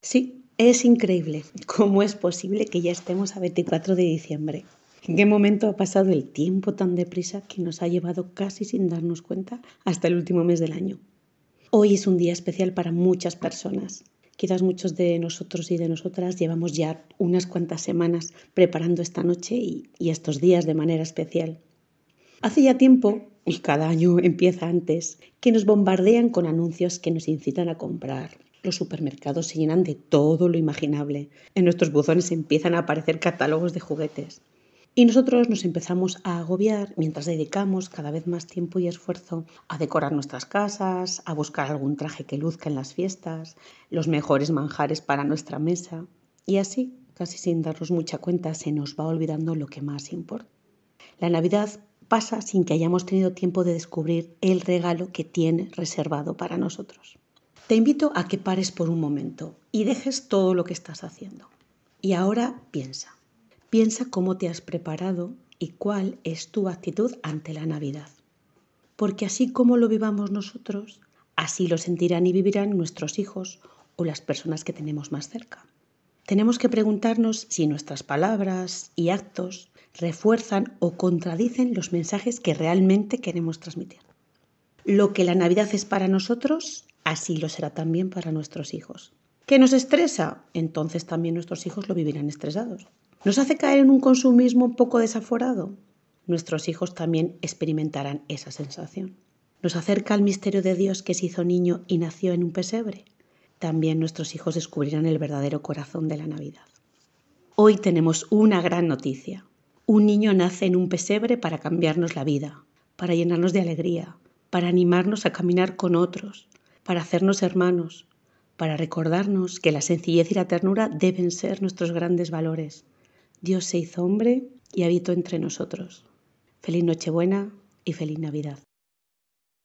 Sí, es increíble. ¿Cómo es posible que ya estemos a 24 de diciembre? ¿En qué momento ha pasado el tiempo tan deprisa que nos ha llevado casi sin darnos cuenta hasta el último mes del año? Hoy es un día especial para muchas personas. Quizás muchos de nosotros y de nosotras llevamos ya unas cuantas semanas preparando esta noche y, y estos días de manera especial. Hace ya tiempo, y cada año empieza antes, que nos bombardean con anuncios que nos incitan a comprar, los supermercados se llenan de todo lo imaginable. En nuestros buzones empiezan a aparecer catálogos de juguetes. Y nosotros nos empezamos a agobiar mientras dedicamos cada vez más tiempo y esfuerzo a decorar nuestras casas, a buscar algún traje que luzca en las fiestas, los mejores manjares para nuestra mesa. Y así, casi sin darnos mucha cuenta, se nos va olvidando lo que más importa. La Navidad pasa sin que hayamos tenido tiempo de descubrir el regalo que tiene reservado para nosotros. Te invito a que pares por un momento y dejes todo lo que estás haciendo. Y ahora piensa, piensa cómo te has preparado y cuál es tu actitud ante la Navidad. Porque así como lo vivamos nosotros, así lo sentirán y vivirán nuestros hijos o las personas que tenemos más cerca. Tenemos que preguntarnos si nuestras palabras y actos refuerzan o contradicen los mensajes que realmente queremos transmitir. Lo que la Navidad es para nosotros así lo será también para nuestros hijos. ¿Qué nos estresa? Entonces también nuestros hijos lo vivirán estresados. ¿Nos hace caer en un consumismo un poco desaforado? Nuestros hijos también experimentarán esa sensación. ¿Nos acerca al misterio de Dios que se hizo niño y nació en un pesebre? También nuestros hijos descubrirán el verdadero corazón de la Navidad. Hoy tenemos una gran noticia. Un niño nace en un pesebre para cambiarnos la vida, para llenarnos de alegría, para animarnos a caminar con otros, para hacernos hermanos, para recordarnos que la sencillez y la ternura deben ser nuestros grandes valores. Dios se hizo hombre y habitó entre nosotros. Feliz Nochebuena y feliz Navidad.